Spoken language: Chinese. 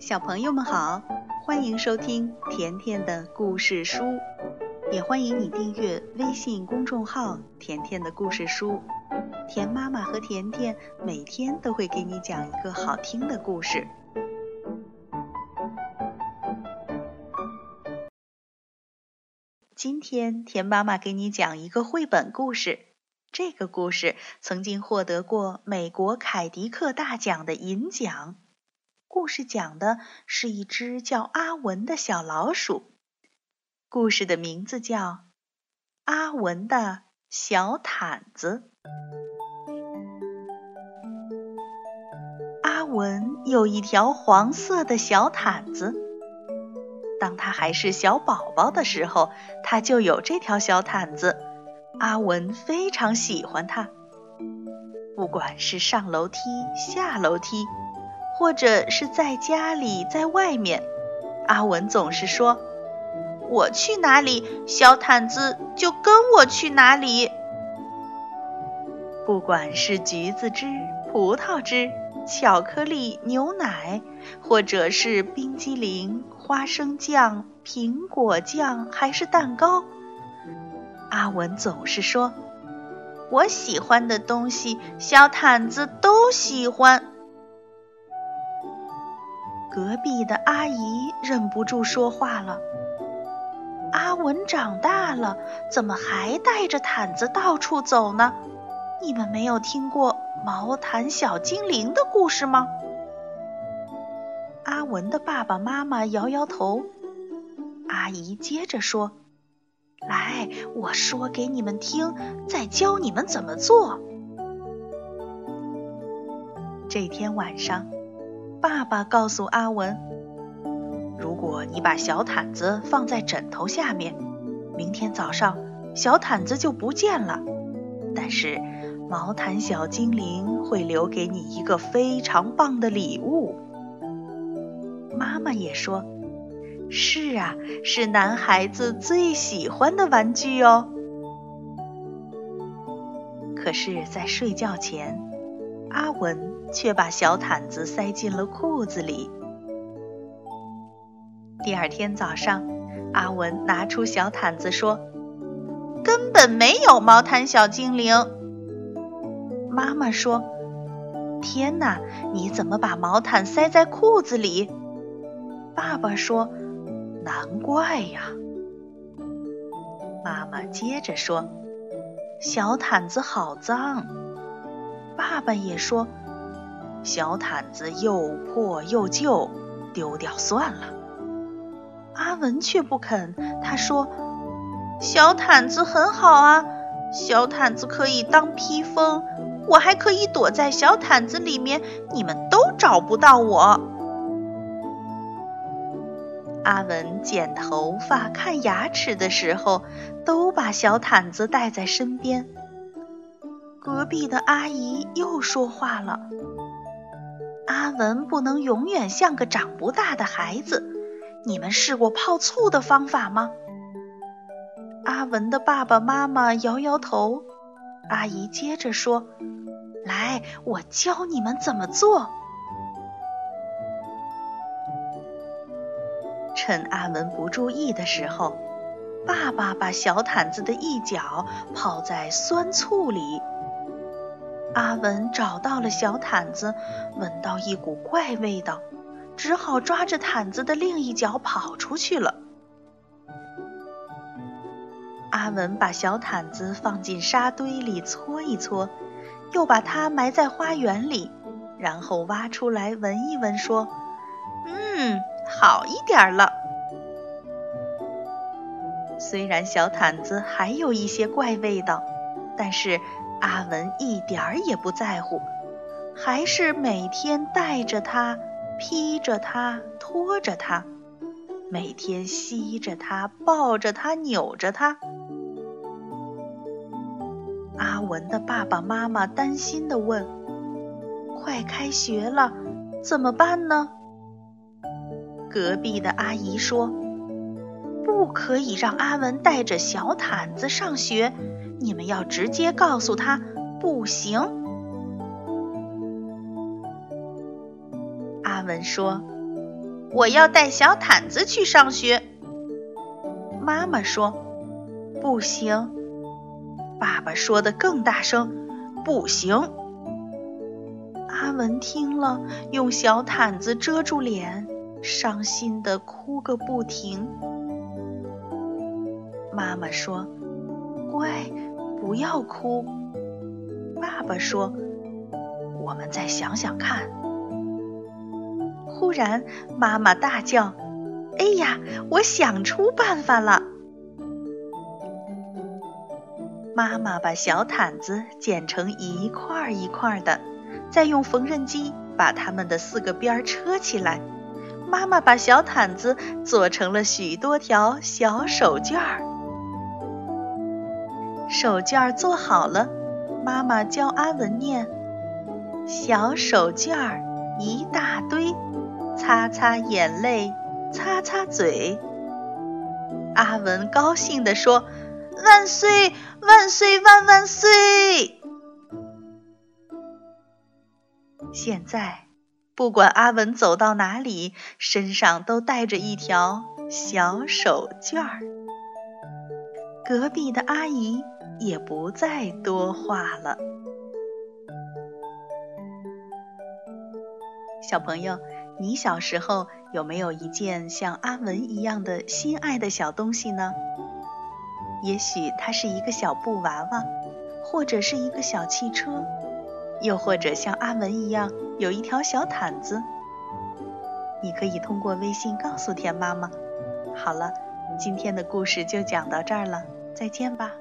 小朋友们好，欢迎收听甜甜的故事书，也欢迎你订阅微信公众号“甜甜的故事书”。甜妈妈和甜甜每天都会给你讲一个好听的故事。今天甜妈妈给你讲一个绘本故事，这个故事曾经获得过美国凯迪克大奖的银奖。故事讲的是一只叫阿文的小老鼠。故事的名字叫《阿文的小毯子》。阿文有一条黄色的小毯子。当他还是小宝宝的时候，他就有这条小毯子。阿文非常喜欢它，不管是上楼梯、下楼梯。或者是在家里，在外面，阿文总是说：“我去哪里，小毯子就跟我去哪里。”不管是橘子汁、葡萄汁、巧克力、牛奶，或者是冰激凌、花生酱、苹果酱，还是蛋糕，阿文总是说：“我喜欢的东西，小毯子都喜欢。”隔壁的阿姨忍不住说话了：“阿文长大了，怎么还带着毯子到处走呢？你们没有听过毛毯小精灵的故事吗？”阿文的爸爸妈妈摇摇头。阿姨接着说：“来，我说给你们听，再教你们怎么做。”这天晚上。爸爸告诉阿文：“如果你把小毯子放在枕头下面，明天早上小毯子就不见了。但是毛毯小精灵会留给你一个非常棒的礼物。”妈妈也说：“是啊，是男孩子最喜欢的玩具哦。”可是，在睡觉前，阿文。却把小毯子塞进了裤子里。第二天早上，阿文拿出小毯子说：“根本没有毛毯小精灵。”妈妈说：“天哪，你怎么把毛毯塞在裤子里？”爸爸说：“难怪呀。”妈妈接着说：“小毯子好脏。”爸爸也说。小毯子又破又旧，丢掉算了。阿文却不肯，他说：“小毯子很好啊，小毯子可以当披风，我还可以躲在小毯子里面，你们都找不到我。”阿文剪头发、看牙齿的时候，都把小毯子带在身边。隔壁的阿姨又说话了。阿文不能永远像个长不大的孩子。你们试过泡醋的方法吗？阿文的爸爸妈妈摇摇头。阿姨接着说：“来，我教你们怎么做。”趁阿文不注意的时候，爸爸把小毯子的一角泡在酸醋里。阿文找到了小毯子，闻到一股怪味道，只好抓着毯子的另一角跑出去了。阿文把小毯子放进沙堆里搓一搓，又把它埋在花园里，然后挖出来闻一闻，说：“嗯，好一点了。”虽然小毯子还有一些怪味道，但是。阿文一点儿也不在乎，还是每天带着它，披着它，拖着它，每天吸着它，抱着它，扭着它。阿文的爸爸妈妈担心地问：“快开学了，怎么办呢？”隔壁的阿姨说：“不可以让阿文带着小毯子上学。”你们要直接告诉他不行。阿文说：“我要带小毯子去上学。妈妈说：“不行。”爸爸说的更大声：“不行。”阿文听了，用小毯子遮住脸，伤心的哭个不停。妈妈说：“乖，不要哭。”爸爸说：“我们再想想看。”忽然，妈妈大叫：“哎呀，我想出办法了！”妈妈把小毯子剪成一块一块的，再用缝纫机把它们的四个边车起来。妈妈把小毯子做成了许多条小手绢儿。手绢做好了，妈妈教阿文念：“小手绢儿一大堆。”擦擦眼泪，擦擦嘴。阿文高兴地说：“万岁，万岁，万万岁！”现在，不管阿文走到哪里，身上都带着一条小手绢儿。隔壁的阿姨也不再多话了。小朋友。你小时候有没有一件像阿文一样的心爱的小东西呢？也许它是一个小布娃娃，或者是一个小汽车，又或者像阿文一样有一条小毯子。你可以通过微信告诉田妈妈。好了，今天的故事就讲到这儿了，再见吧。